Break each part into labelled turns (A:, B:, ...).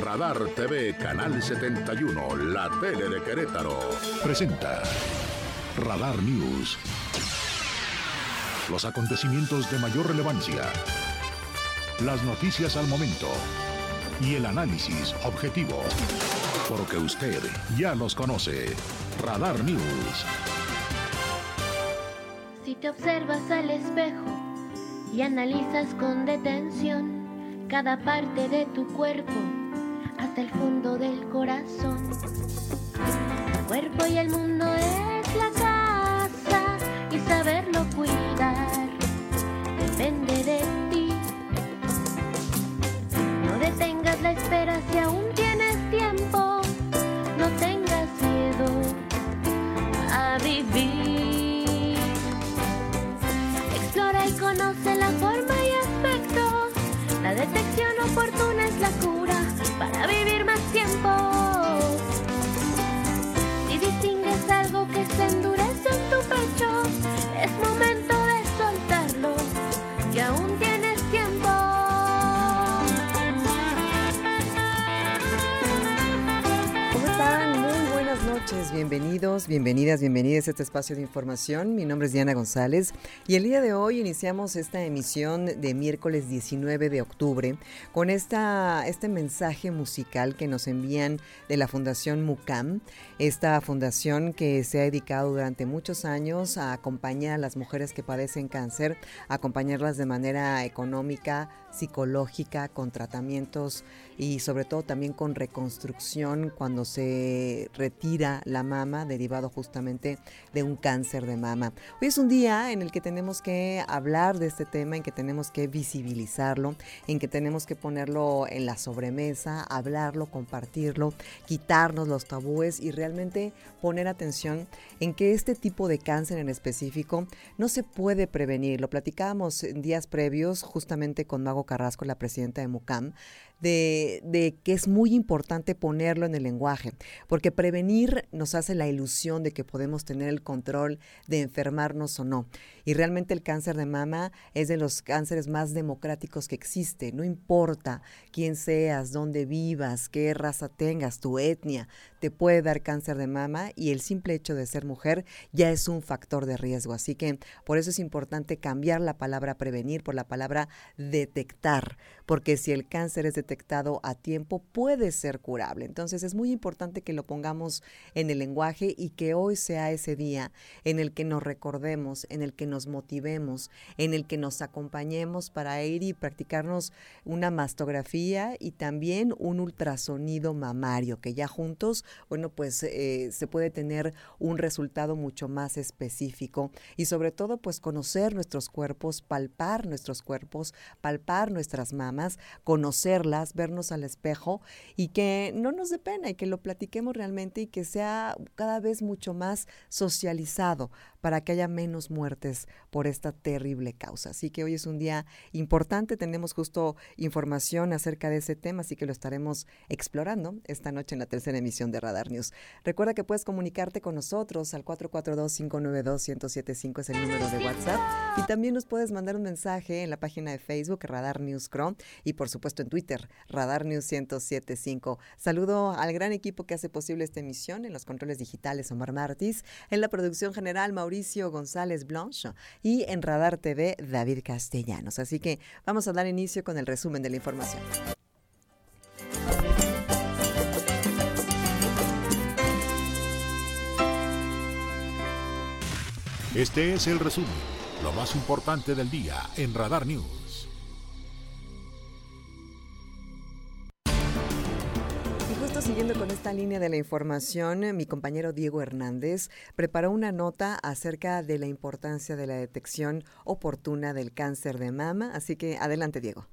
A: Radar TV Canal 71, la tele de Querétaro, presenta Radar News. Los acontecimientos de mayor relevancia. Las noticias al momento. Y el análisis objetivo. Porque usted ya los conoce. Radar News.
B: Si te observas al espejo y analizas con detención cada parte de tu cuerpo hasta el fondo del corazón. El cuerpo y el mundo es la casa y saberlo cuidar depende de ti. No detengas la espera si aún tienes tiempo, no tengas miedo a vivir. Explora y conoce la forma y aspecto, la detección oportuna es la cura para vivir más tiempo. Si distingues algo que se endurece en tu pecho, es momento
C: bienvenidos, bienvenidas, bienvenidas a este espacio de información. Mi nombre es Diana González y el día de hoy iniciamos esta emisión de miércoles 19 de octubre con esta, este mensaje musical que nos envían de la Fundación MUCAM, esta fundación que se ha dedicado durante muchos años a acompañar a las mujeres que padecen cáncer, acompañarlas de manera económica, psicológica, con tratamientos y sobre todo también con reconstrucción cuando se retira la mama derivado justamente de un cáncer de mama. Hoy es un día en el que tenemos que hablar de este tema, en que tenemos que visibilizarlo, en que tenemos que ponerlo en la sobremesa, hablarlo, compartirlo, quitarnos los tabúes y realmente poner atención en que este tipo de cáncer en específico no se puede prevenir. Lo platicábamos en días previos justamente con Mago Carrasco, la presidenta de MUCAM, de, que es muy importante ponerlo en el lenguaje, porque prevenir nos hace la ilusión de que podemos tener el control de enfermarnos o no. Y realmente el cáncer de mama es de los cánceres más democráticos que existe. No importa quién seas, dónde vivas, qué raza tengas, tu etnia, te puede dar cáncer de mama y el simple hecho de ser mujer ya es un factor de riesgo. Así que por eso es importante cambiar la palabra prevenir por la palabra detectar, porque si el cáncer es detectado a tiempo puede ser curable. Entonces es muy importante que lo pongamos en el lenguaje y que hoy sea ese día en el que nos recordemos, en el que nos motivemos, en el que nos acompañemos para ir y practicarnos una mastografía y también un ultrasonido mamario, que ya juntos, bueno, pues eh, se puede tener un resultado mucho más específico. Y sobre todo pues conocer nuestros cuerpos, palpar nuestros cuerpos, palpar nuestras mamas, conocerlas, vernos al espejo y que no nos dé pena y que lo platiquemos realmente y que sea cada vez mucho más socializado para que haya menos muertes por esta terrible causa. Así que hoy es un día importante, tenemos justo información acerca de ese tema, así que lo estaremos explorando esta noche en la tercera emisión de Radar News. Recuerda que puedes comunicarte con nosotros al 442-592-1075 es el número de WhatsApp y también nos puedes mandar un mensaje en la página de Facebook Radar News Chrome y por supuesto en Twitter Radar News 1075. Saludo al gran equipo que hace posible esta emisión en los controles digitales Omar Martis, en la producción general Mauricio González Blanche y en Radar TV David Castellanos. Así que vamos a dar inicio con el resumen de la información.
A: Este es el resumen, lo más importante del día en Radar News.
C: Siguiendo con esta línea de la información, mi compañero Diego Hernández preparó una nota acerca de la importancia de la detección oportuna del cáncer de mama. Así que adelante, Diego.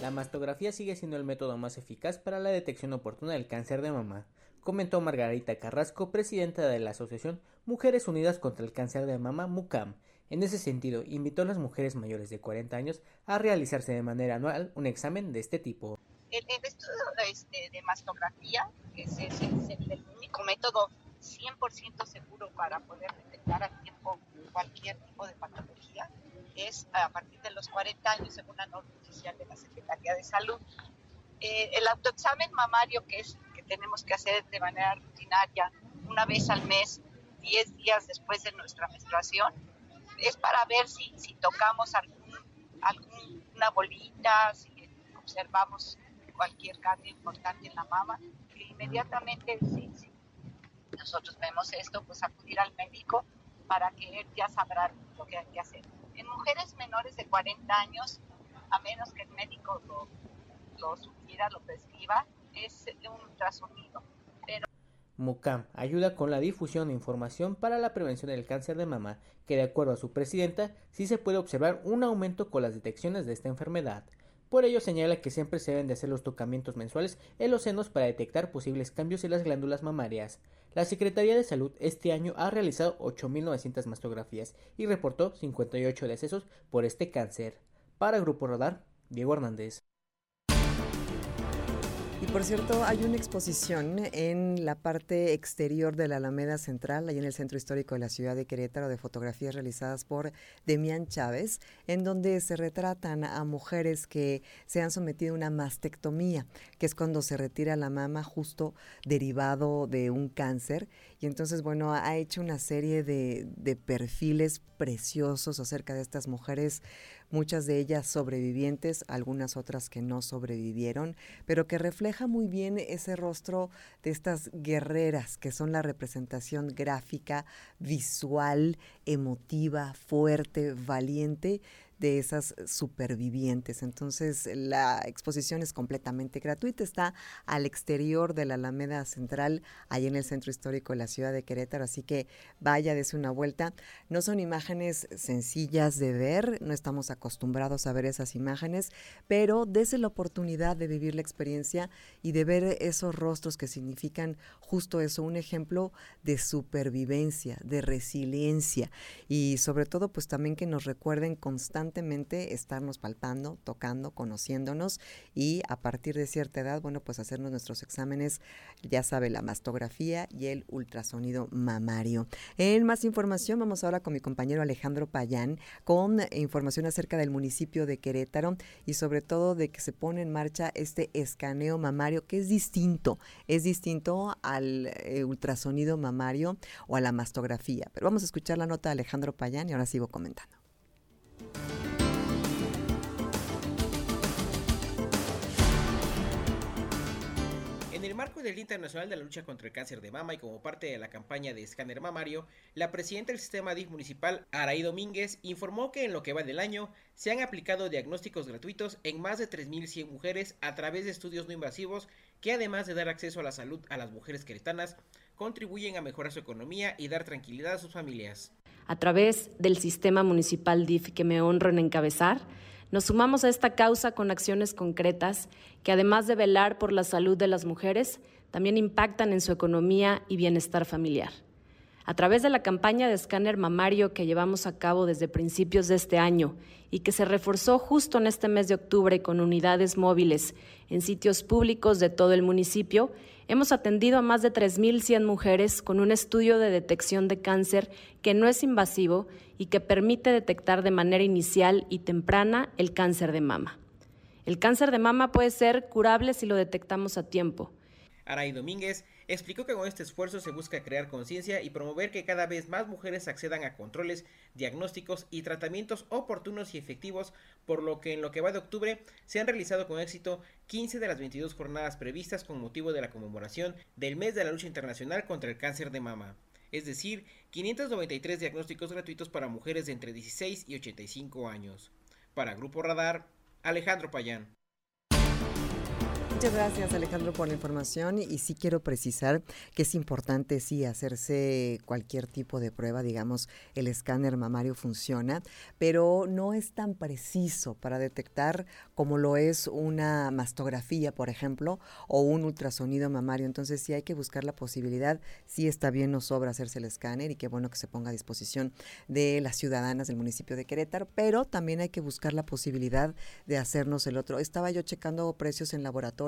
D: La mastografía sigue siendo el método más eficaz para la detección oportuna del cáncer de mama, comentó Margarita Carrasco, presidenta de la Asociación Mujeres Unidas contra el Cáncer de Mama, MUCAM. En ese sentido, invitó a las mujeres mayores de 40 años a realizarse de manera anual un examen de este tipo.
E: El, el estudio este, de mastografía, que es, es, es el, único método 100% seguro para poder detectar a tiempo cualquier tipo de patología, es a partir de los 40 años, según la norma oficial de la Secretaría de Salud. Eh, el autoexamen mamario, que es que tenemos que hacer de manera rutinaria una vez al mes, 10 días después de nuestra menstruación, es para ver si, si tocamos algún, alguna bolita, si observamos cualquier cambio importante en la mama, que inmediatamente si, si nosotros vemos esto, pues acudir al médico para que él ya sabrá lo que hay que hacer. En mujeres menores de 40 años, a menos que el médico lo, lo sugiera, lo prescriba, es un ultrasonido.
D: MUCAM ayuda con la difusión de información para la prevención del cáncer de mama, que de acuerdo a su presidenta, sí se puede observar un aumento con las detecciones de esta enfermedad. Por ello señala que siempre se deben de hacer los tocamientos mensuales en los senos para detectar posibles cambios en las glándulas mamarias. La Secretaría de Salud este año ha realizado 8.900 mastografías y reportó 58 decesos por este cáncer. Para Grupo Radar, Diego Hernández.
C: Y por cierto, hay una exposición en la parte exterior de la Alameda Central, ahí en el centro histórico de la ciudad de Querétaro, de fotografías realizadas por Demián Chávez, en donde se retratan a mujeres que se han sometido a una mastectomía, que es cuando se retira la mama justo derivado de un cáncer. Y entonces, bueno, ha hecho una serie de, de perfiles preciosos acerca de estas mujeres muchas de ellas sobrevivientes, algunas otras que no sobrevivieron, pero que refleja muy bien ese rostro de estas guerreras que son la representación gráfica, visual, emotiva, fuerte, valiente de esas supervivientes. Entonces, la exposición es completamente gratuita, está al exterior de la Alameda Central, ahí en el centro histórico de la ciudad de Querétaro, así que vaya, dese una vuelta. No son imágenes sencillas de ver, no estamos acostumbrados a ver esas imágenes, pero dese la oportunidad de vivir la experiencia y de ver esos rostros que significan justo eso, un ejemplo de supervivencia, de resiliencia y sobre todo pues también que nos recuerden constantemente constantemente estarnos palpando, tocando, conociéndonos y a partir de cierta edad, bueno, pues hacernos nuestros exámenes, ya sabe, la mastografía y el ultrasonido mamario. En más información, vamos ahora con mi compañero Alejandro Payán con información acerca del municipio de Querétaro y sobre todo de que se pone en marcha este escaneo mamario que es distinto, es distinto al eh, ultrasonido mamario o a la mastografía. Pero vamos a escuchar la nota de Alejandro Payán y ahora sigo comentando.
F: Marco del Día Internacional de la Lucha contra el Cáncer de Mama y como parte de la campaña de escáner mamario, la presidenta del sistema DIF municipal, Araí Domínguez, informó que en lo que va del año se han aplicado diagnósticos gratuitos en más de 3.100 mujeres a través de estudios no invasivos que además de dar acceso a la salud a las mujeres queretanas, contribuyen a mejorar su economía y dar tranquilidad a sus familias.
G: A través del sistema municipal DIF que me honro en encabezar, nos sumamos a esta causa con acciones concretas que, además de velar por la salud de las mujeres, también impactan en su economía y bienestar familiar. A través de la campaña de escáner mamario que llevamos a cabo desde principios de este año y que se reforzó justo en este mes de octubre con unidades móviles en sitios públicos de todo el municipio, hemos atendido a más de 3.100 mujeres con un estudio de detección de cáncer que no es invasivo y que permite detectar de manera inicial y temprana el cáncer de mama. El cáncer de mama puede ser curable si lo detectamos a tiempo.
F: Aray Domínguez explicó que con este esfuerzo se busca crear conciencia y promover que cada vez más mujeres accedan a controles, diagnósticos y tratamientos oportunos y efectivos, por lo que en lo que va de octubre se han realizado con éxito 15 de las 22 jornadas previstas con motivo de la conmemoración del mes de la lucha internacional contra el cáncer de mama. Es decir, 593 diagnósticos gratuitos para mujeres de entre 16 y 85 años. Para Grupo Radar, Alejandro Payán.
C: Muchas gracias Alejandro por la información y sí quiero precisar que es importante sí hacerse cualquier tipo de prueba, digamos el escáner mamario funciona, pero no es tan preciso para detectar como lo es una mastografía, por ejemplo, o un ultrasonido mamario. Entonces sí hay que buscar la posibilidad, sí está bien, no sobra hacerse el escáner y qué bueno que se ponga a disposición de las ciudadanas del municipio de Querétaro, pero también hay que buscar la posibilidad de hacernos el otro. Estaba yo checando precios en laboratorio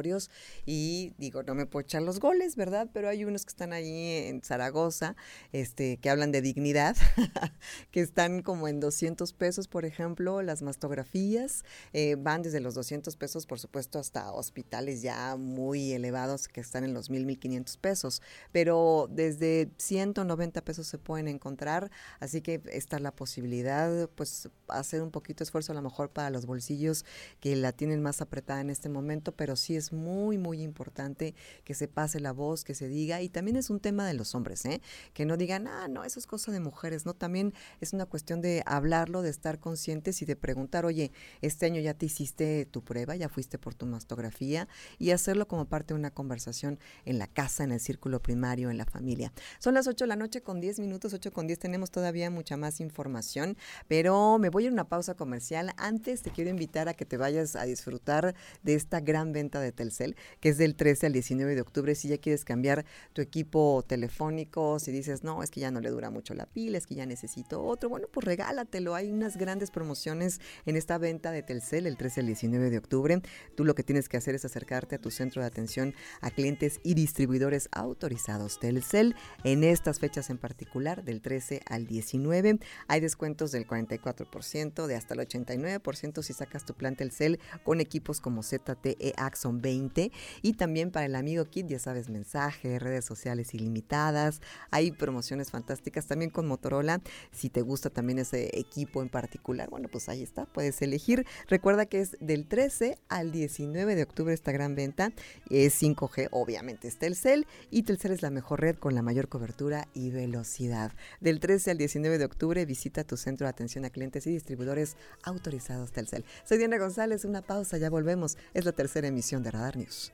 C: y digo, no me puedo echar los goles, ¿verdad? Pero hay unos que están ahí en Zaragoza, este, que hablan de dignidad, que están como en 200 pesos, por ejemplo, las mastografías, eh, van desde los 200 pesos, por supuesto, hasta hospitales ya muy elevados que están en los 1000, 1500 pesos, pero desde 190 pesos se pueden encontrar, así que está la posibilidad, pues, hacer un poquito de esfuerzo a lo mejor para los bolsillos que la tienen más apretada en este momento, pero sí es muy, muy importante que se pase la voz, que se diga, y también es un tema de los hombres, ¿eh? que no digan, ah, no, eso es cosa de mujeres, ¿no? También es una cuestión de hablarlo, de estar conscientes y de preguntar, oye, este año ya te hiciste tu prueba, ya fuiste por tu mastografía, y hacerlo como parte de una conversación en la casa, en el círculo primario, en la familia. Son las 8 de la noche con 10 minutos, 8 con 10, tenemos todavía mucha más información, pero me voy a una pausa comercial. Antes te quiero invitar a que te vayas a disfrutar de esta gran venta de Telcel, que es del 13 al 19 de octubre. Si ya quieres cambiar tu equipo telefónico, si dices, no, es que ya no le dura mucho la pila, es que ya necesito otro, bueno, pues regálatelo. Hay unas grandes promociones en esta venta de Telcel el 13 al 19 de octubre. Tú lo que tienes que hacer es acercarte a tu centro de atención a clientes y distribuidores autorizados Telcel en estas fechas en particular, del 13 al 19. Hay descuentos del 44%, de hasta el 89% si sacas tu plan Telcel con equipos como ZTE Axon 20 y también para el amigo Kit, ya sabes, mensajes, redes sociales ilimitadas. Hay promociones fantásticas también con Motorola. Si te gusta también ese equipo en particular, bueno, pues ahí está, puedes elegir. Recuerda que es del 13 al 19 de octubre esta gran venta. Es 5G, obviamente es Telcel y Telcel es la mejor red con la mayor cobertura y velocidad. Del 13 al 19 de octubre visita tu centro de atención a clientes y distribuidores autorizados Telcel. Soy Diana González, una pausa, ya volvemos. Es la tercera emisión de Radar News.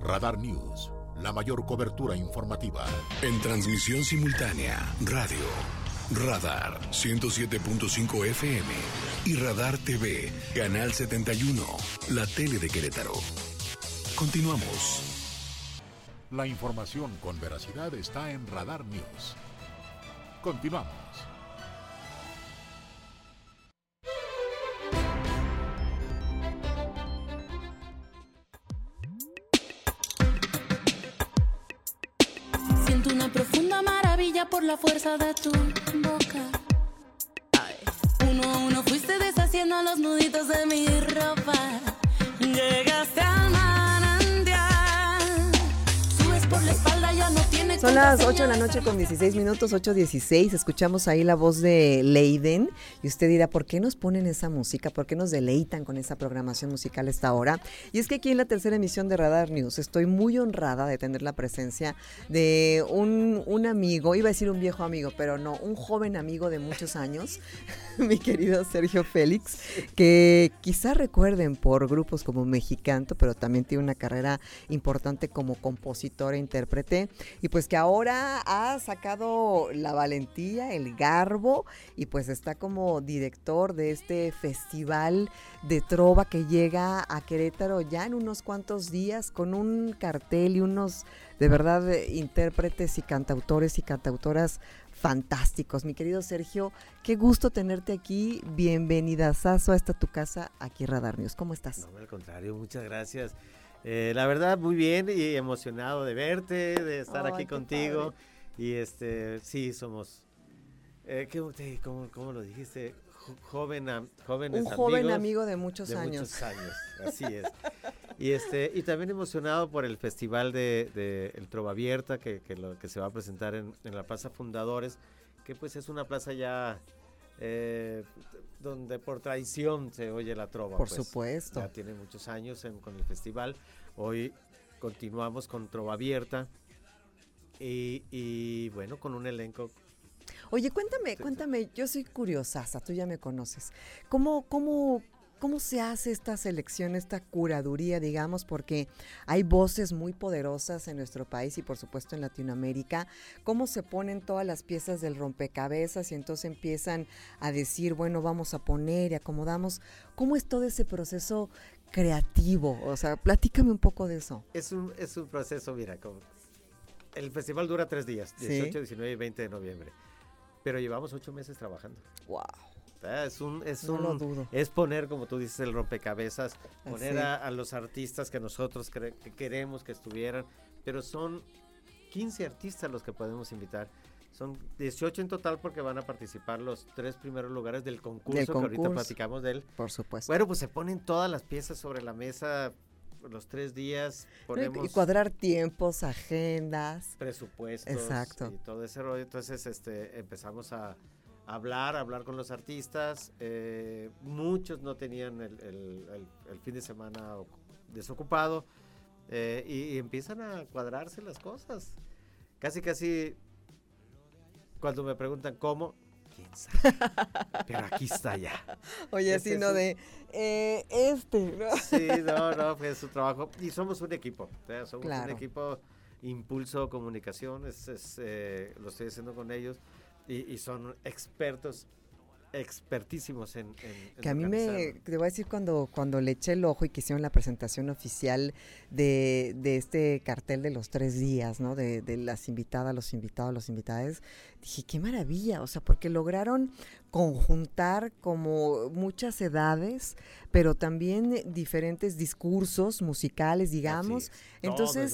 A: Radar News, la mayor cobertura informativa.
H: En transmisión simultánea, radio, Radar 107.5 FM y Radar TV, Canal 71, la tele de Querétaro. Continuamos.
A: La información con veracidad está en Radar News. Continuamos.
I: Siento una profunda maravilla por la fuerza de tu boca. Uno a uno fuiste deshaciendo los nuditos de mi ropa. Llegaste al no tiene
C: Son las 8 de la noche con 16 minutos, 8.16. Escuchamos ahí la voz de Leiden. Y usted dirá, ¿por qué nos ponen esa música? ¿Por qué nos deleitan con esa programación musical a esta hora? Y es que aquí en la tercera emisión de Radar News estoy muy honrada de tener la presencia de un, un amigo, iba a decir un viejo amigo, pero no, un joven amigo de muchos años, mi querido Sergio Félix, que quizá recuerden por grupos como Mexicanto, pero también tiene una carrera importante como compositor e intérprete, y pues que ahora ha sacado la valentía, el garbo, y pues está como director de este festival de trova que llega a Querétaro ya en unos cuantos días con un cartel y unos de verdad intérpretes y cantautores y cantautoras fantásticos. Mi querido Sergio, qué gusto tenerte aquí. Bienvenida, Sazo, a esta tu casa aquí Radar News. ¿Cómo estás?
J: No, al contrario, muchas gracias. Eh, la verdad, muy bien y emocionado de verte, de estar aquí contigo. Y este, sí, somos. Eh, ¿qué- cómo, cómo lo dijiste? Jo- Joven, jóvenes
C: Un joven
J: amigos
C: amigo de muchos
J: de
C: años.
J: muchos años, así es. Y este y también emocionado por el festival de, de El Trova Abierta que, que, lo, que se va a presentar en, en la Plaza Fundadores, que pues es una plaza ya eh, donde por tradición se oye la trova.
C: Por
J: pues.
C: supuesto.
J: Ya tiene muchos años en- con el festival. Hoy continuamos con Trova Abierta. Y, y, bueno, con un elenco.
C: Oye, cuéntame, cuéntame, yo soy curiosaza, tú ya me conoces. ¿Cómo, cómo, cómo se hace esta selección, esta curaduría, digamos? Porque hay voces muy poderosas en nuestro país y por supuesto en Latinoamérica. ¿Cómo se ponen todas las piezas del rompecabezas y entonces empiezan a decir, bueno, vamos a poner y acomodamos? ¿Cómo es todo ese proceso creativo? O sea, platícame un poco de eso.
J: Es un, es un proceso, mira, como el festival dura tres días,
C: Sí.
J: 18, 19 y 20 de noviembre. Pero llevamos ocho meses trabajando.
C: Wow.
J: Es un, es
C: No lo
J: un-
C: dudo.
J: es poner, como tú dices, el rompecabezas, poner a, a los artistas que nosotros que queremos que estuvieran, pero son 15 artistas los que podemos invitar. Son 18 en total porque van a participar los tres primeros lugares del concurso, que ahorita platicamos de él.
C: Por supuesto.
J: Bueno, pues se ponen todas las piezas sobre la mesa los tres días, ponemos
C: y cuadrar tiempos, agendas.
J: presupuestos
C: Exacto.
J: y todo ese rollo. Entonces, este, empezamos a hablar, hablar con los artistas. eh, muchos no tenían el, el- el- el fin de semana ocu- desocupado eh, y, y empiezan a cuadrarse las cosas. Casi, casi, cuando me preguntan cómo, quién sabe. Pero aquí está ya.
C: Oye,
J: Ese
C: así,
J: es
C: ¿no?
J: un-
C: De, eh, este, ¿no?
J: Sí, no, no, fue su trabajo. Y somos un equipo. somos
C: Claro.
J: un equipo Impulso Comunicación. Es, es, eh, lo estoy haciendo con ellos. Y, y son expertos, expertísimos en. en- en
C: Que a mí me, te voy a decir, cuando, cuando le eché el ojo y que hicieron la presentación oficial de, de este cartel de los tres días, ¿no? De, de las invitadas, los invitados, los invitadas, dije, qué maravilla, o sea, porque lograron conjuntar como muchas edades, pero también diferentes discursos musicales, digamos. Entonces.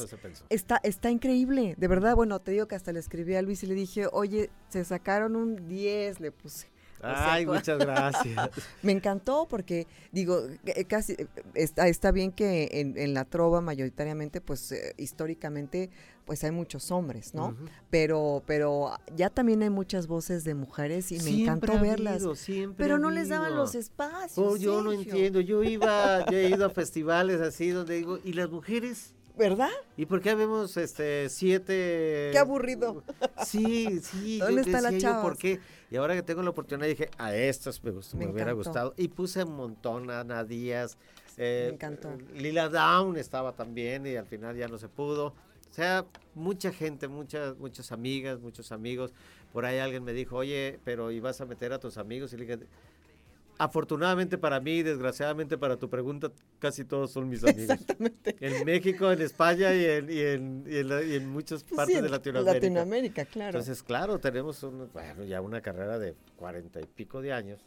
C: Está, está increíble, de verdad, bueno, te digo que hasta le escribí a Luis y le dije, oye, se sacaron un 10, le puse. O sea,
J: Ay, muchas gracias.
C: Me encantó porque, digo, eh, casi eh, está, está bien que en, en la trova mayoritariamente, pues eh, históricamente, pues hay muchos hombres, ¿no? Pero, pero ya también hay muchas voces de mujeres y me
J: Siempre
C: encantó
J: ha
C: verlas.
J: habido, siempre
C: pero no les daban los espacios.
J: Oh, yo no entiendo. Yo iba, yo he ido a festivales así donde digo, ¿y las mujeres?
C: ¿Verdad?
J: ¿Y por qué vemos este siete?
C: Qué aburrido.
J: Sí, sí. yo
C: ¿Dónde está la
J: yo, ¿Por qué? Y ahora que tengo la oportunidad dije, a estas me, gustó, me,
C: Me
J: hubiera gustado. Y puse un montón a Ana Díaz. eh,
C: Me encantó.
J: Lila Down estaba también y al final ya no se pudo. O sea, mucha gente, muchas, muchas amigas, muchos amigos. Por ahí alguien me dijo, oye, pero ¿y vas a meter a tus amigos? Y le dije, afortunadamente para mí, desgraciadamente para tu pregunta, casi todos son mis amigos.
C: Exactamente.
J: En México, en España y en, y en, y en la- y en muchas partes
C: Sí,
J: de Latinoamérica.
C: Latinoamérica, claro.
J: Entonces, claro, tenemos un- bueno, ya una carrera de cuarenta y pico de años,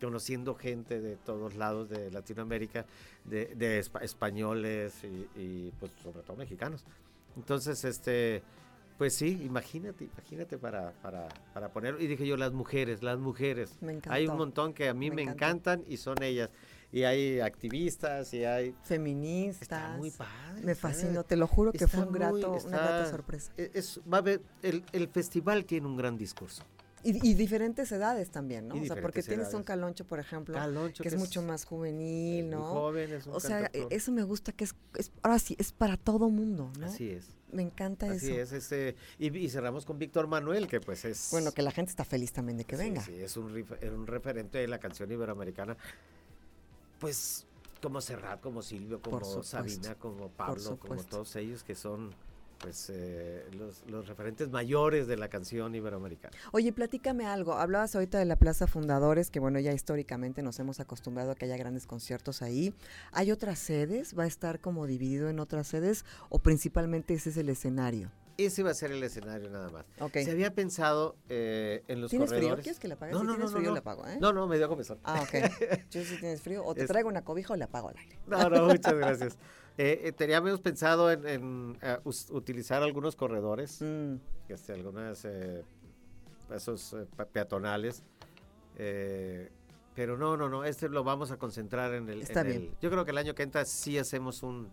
J: conociendo gente de todos lados de Latinoamérica, de, de espa- españoles y, pues sobre todo mexicanos. Entonces, este, pues sí, imagínate, imagínate para, para, para ponerlo. Y dije yo, las mujeres, las mujeres.
C: Me
J: Hay un
C: encantó.
J: montón que a mí
C: Me
J: me,
C: encantó.
J: encantan y son ellas. Y hay activistas y hay...
C: Feministas.
J: Está muy padre.
C: Me fascinó, te lo juro que fue un grato,
J: muy-
C: una
J: está-
C: grata sorpresa.
J: e- es- va a haber, el, el festival tiene un gran discurso.
C: Y, y diferentes edades también, ¿no?
J: Y
C: o sea, porque
J: diferentes
C: tienes un
J: edades.
C: caloncho, por ejemplo,
J: Caloncho,
C: que es mucho más juvenil, ¿no?
J: joven, es un
C: o sea, eso me gusta que es, es- ahora sí, es para todo mundo, ¿no?
J: Así es.
C: Me encanta
J: Así
C: eso.
J: es, este, y, y cerramos con Víctor Manuel, que pues es...
C: Bueno, que la gente está feliz también de que
J: sí,
C: venga.
J: Sí, es un, un referente de la canción iberoamericana. Pues como Serrat, como Silvio, como Sabina, como Pablo, como todos ellos que son pues eh, los, los referentes mayores de la canción iberoamericana.
C: Oye, platícame algo. Hablabas ahorita de la Plaza Fundadores, que bueno, ya históricamente nos hemos acostumbrado a que haya grandes conciertos ahí. ¿Hay otras sedes? ¿Va a estar como dividido en otras sedes? ¿O principalmente ese es el escenario?
J: Ese va a ser el escenario nada más. Se había pensado eh, en los
C: ¿Tienes frío?
J: corredores.
C: ¿Quieres que le apague?
J: No,
C: Si
J: no,
C: tienes
J: no,
C: frío,
J: no.
C: le apago, ¿eh?
J: No, no, me dio comezón.
C: Ah, ok. Yo si tienes frío, o te
J: Es-
C: traigo una cobija o le apago al aire.
J: No, no, muchas gracias. Eh, eh, teníamos pensado en, en, us- utilizar algunos corredores,
C: Mm,
J: este, algunas eh, esos eh, pe- peatonales, pero no, no, no, este lo vamos a concentrar en el.
C: Está
J: en
C: bien.
J: el- yo creo que el año que entra sí hacemos un,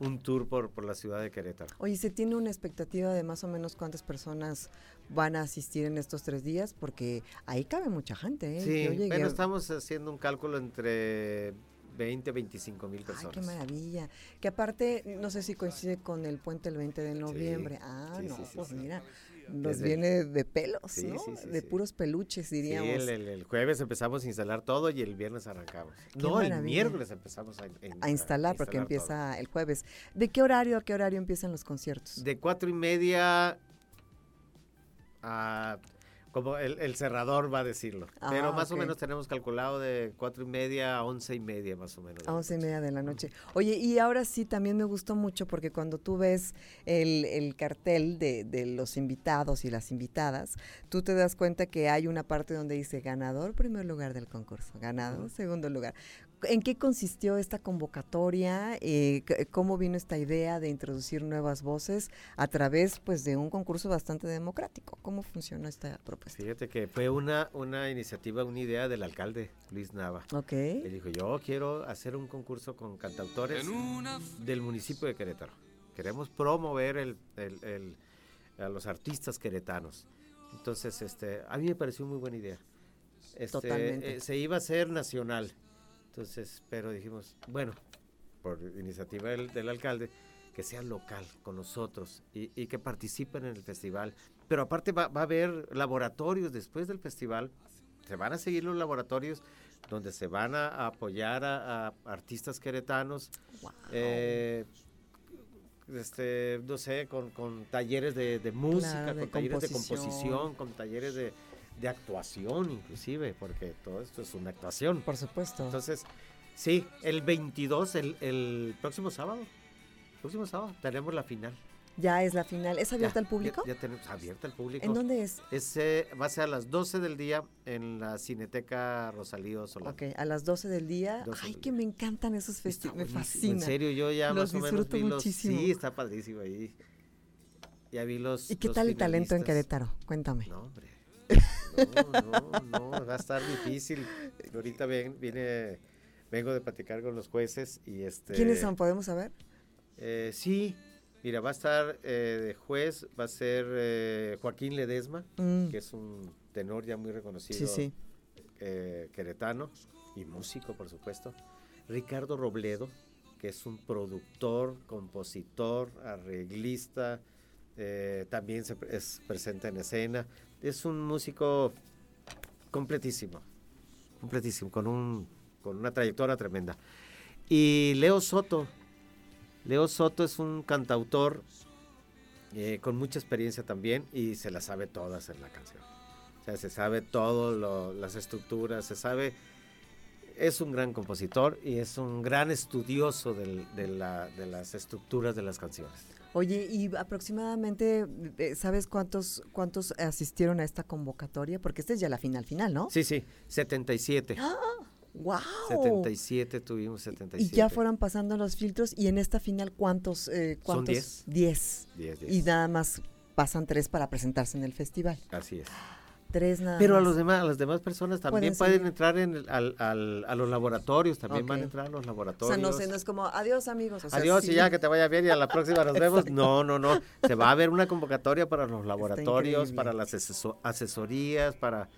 J: un tour por, por la ciudad de Querétaro.
C: Oye, ¿se tiene una expectativa de más o menos cuántas personas van a asistir en estos tres días? Porque ahí cabe mucha gente, ¿eh?
J: Sí, bueno,
C: a-
J: estamos haciendo un cálculo entre 20 y 25 mil
C: Ay,
J: personas.
C: qué maravilla. Que aparte, no sé si coincide con el puente el 20 de noviembre. ah,
J: sí,
C: no,
J: sí,
C: pues mira, nos
J: Desde-
C: viene de pelos, ¿no? de puros peluches, diríamos.
J: el, el- el jueves empezamos a instalar todo y el viernes arrancamos.
C: Qué
J: no, el miércoles empezamos a,
C: a instalar, porque empieza el jueves. ¿De qué horario a qué horario empiezan los conciertos?
J: De cuatro y media a... como el, el cerrador va a decirlo.
C: Ah,
J: Pero más o menos tenemos calculado de cuatro y media a once y media más o menos.
C: A once y media de la noche. Oye, y ahora sí, también me gustó mucho porque cuando tú ves el, el cartel de, de los invitados y las invitadas, tú te das cuenta que hay una parte donde dice ganador primer lugar del concurso, ganador segundo lugar. ¿En qué consistió esta convocatoria? Eh, ¿Cómo vino esta idea de introducir nuevas voces a través pues, de un concurso bastante democrático? ¿Cómo funcionó esta propuesta?
J: Fíjate que fue una, una iniciativa, una idea del alcalde Luis Nava.
C: Ok.
J: Él dijo, yo quiero hacer un concurso con cantautores del municipio de Querétaro. Queremos promover el, el- el- a los artistas queretanos. Entonces, este, a mí me pareció muy buena idea. Este,
C: Totalmente.
J: eh, se iba a hacer nacional. Entonces, pero dijimos, bueno, por iniciativa del, del alcalde, que sea local con nosotros y, y que participen en el festival. Pero aparte va, va a haber laboratorios después del festival. Se van a seguir los laboratorios donde se van a, a apoyar a, a artistas queretanos. eh, este, no sé, con, con talleres de, de música,
C: Claro, de
J: con talleres de
C: composición,
J: con talleres de, de actuación inclusive, porque todo esto es una actuación.
C: Por supuesto.
J: Entonces, sí, el 22, el, el próximo sábado, próximo sábado, tenemos la final.
C: ya es la final. ¿Es abierta
J: Ya,
C: al público?
J: Ya, ya tenemos abierta al público.
C: ¿En dónde es?
J: Ese va a ser a las 12 del día en la Cineteca Rosalío Solano.
C: Ok, a las 12 del día.
J: 12
C: Ay,
J: del
C: que me encantan esos festivales. Me fascina.
J: En serio, yo ya
C: Los
J: más o menos
C: disfruto
J: vi los...
C: muchísimo.
J: Sí, está padrísimo ahí. Ya vi los
C: ¿Y qué
J: los
C: tal el talento en. Querétaro? Cuéntame.
J: No, hombre. No, no, no, va a estar difícil. Ahorita ven- viene, vengo de platicar con los jueces y este...
C: ¿Quiénes son? ¿Podemos saber?
J: Eh, sí, mira, va a estar eh, de juez, va a ser eh, Joaquín Ledesma,
C: Mm.
J: que es un tenor ya muy reconocido
C: Sí, sí.
J: eh, queretano y músico, por supuesto. Ricardo Robledo, que es un productor, compositor, arreglista, eh, también se pre- es presente en escena. Es un músico completísimo, completísimo, con, un, con una trayectoria tremenda. Y Leo Soto, Leo Soto es un cantautor eh, con mucha experiencia también y se la sabe todas en la canción. O sea, se sabe todo, las estructuras, se sabe... Es un gran compositor y es un gran estudioso de, la- de las estructuras de las canciones.
C: Oye, y aproximadamente, eh, ¿sabes cuántos cuántos asistieron a esta convocatoria? Porque esta es ya la final final, ¿no?
J: Sí, sí, 77.
C: ¡Wow!
J: 77 tuvimos
C: Y
J: 77.
C: ya fueron pasando los filtros y en esta final, ¿cuántos? eh,
J: Son
C: cuántos?
J: 10.
C: 10.
J: 10, 10.
C: Y nada más pasan tres para presentarse en el festival.
J: Así es.
C: Tres nada
J: Pero a los demás, a las demás personas también
C: Pueden
J: entrar en el- al- al- a los laboratorios, también van a entrar a los
C: O
J: laboratorios.
C: sea, no sé, no es como, adiós amigos. o sea,
J: Adiós
C: sí.
J: y ya que te vaya bien y a la próxima nos vemos. No, no, no. Se va a ver una convocatoria para los laboratorios, para las aseso- asesorías, para,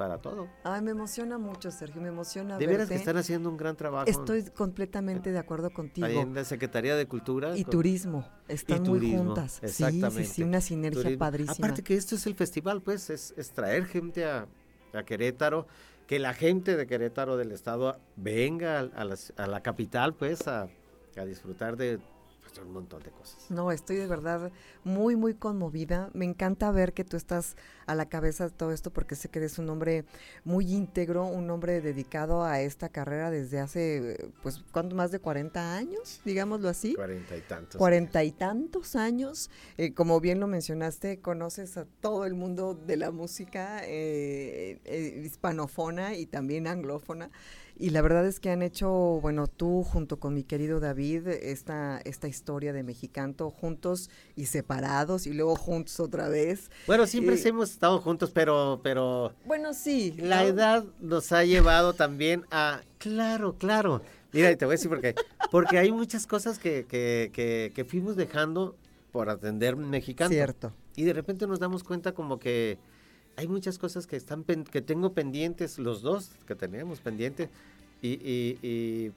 J: para todo.
C: Ay, me emociona mucho, Sergio, me emociona
J: De veras
C: verte.
J: que están haciendo un gran trabajo.
C: Estoy completamente de acuerdo contigo.
J: Ahí en la Secretaría de Cultura.
C: Y
J: con-
C: turismo, están muy
J: turismo,
C: juntas. Sí,
J: Exactamente.
C: sí, sí, una sinergia
J: Turismo.
C: padrísima.
J: Aparte que esto es el festival, pues, es, es traer gente a, a Querétaro, que la gente de Querétaro del estado venga a, a las- a la capital, pues, a, a disfrutar de un montón de cosas.
C: No, estoy de verdad muy, muy conmovida. Me encanta ver que tú estás a la cabeza de todo esto porque sé que eres un hombre muy íntegro, un hombre dedicado a esta carrera desde hace, pues, ¿cuánto? Más de 40 años, digámoslo así.
J: Cuarenta y tantos.
C: Cuarenta y tantos años. Eh, como bien lo mencionaste, conoces a todo el mundo de la música eh, eh, hispanofona y también anglófona. Y la verdad es que han hecho, bueno, tú junto con mi querido David, esta, esta historia de Mexicanto, juntos y separados y luego juntos otra vez.
J: Bueno, siempre
C: Eh,
J: hemos estado juntos, pero, pero
C: Bueno, sí.
J: la
C: ¿no?
J: edad nos ha llevado también a... Claro, claro. Mira, y te voy a decir por qué. Porque hay muchas cosas que, que, que, que fuimos dejando por atender mexicano.
C: Cierto.
J: Y de repente nos damos cuenta como que hay muchas cosas que están que tengo pendientes, los dos que tenemos pendientes, y, y- y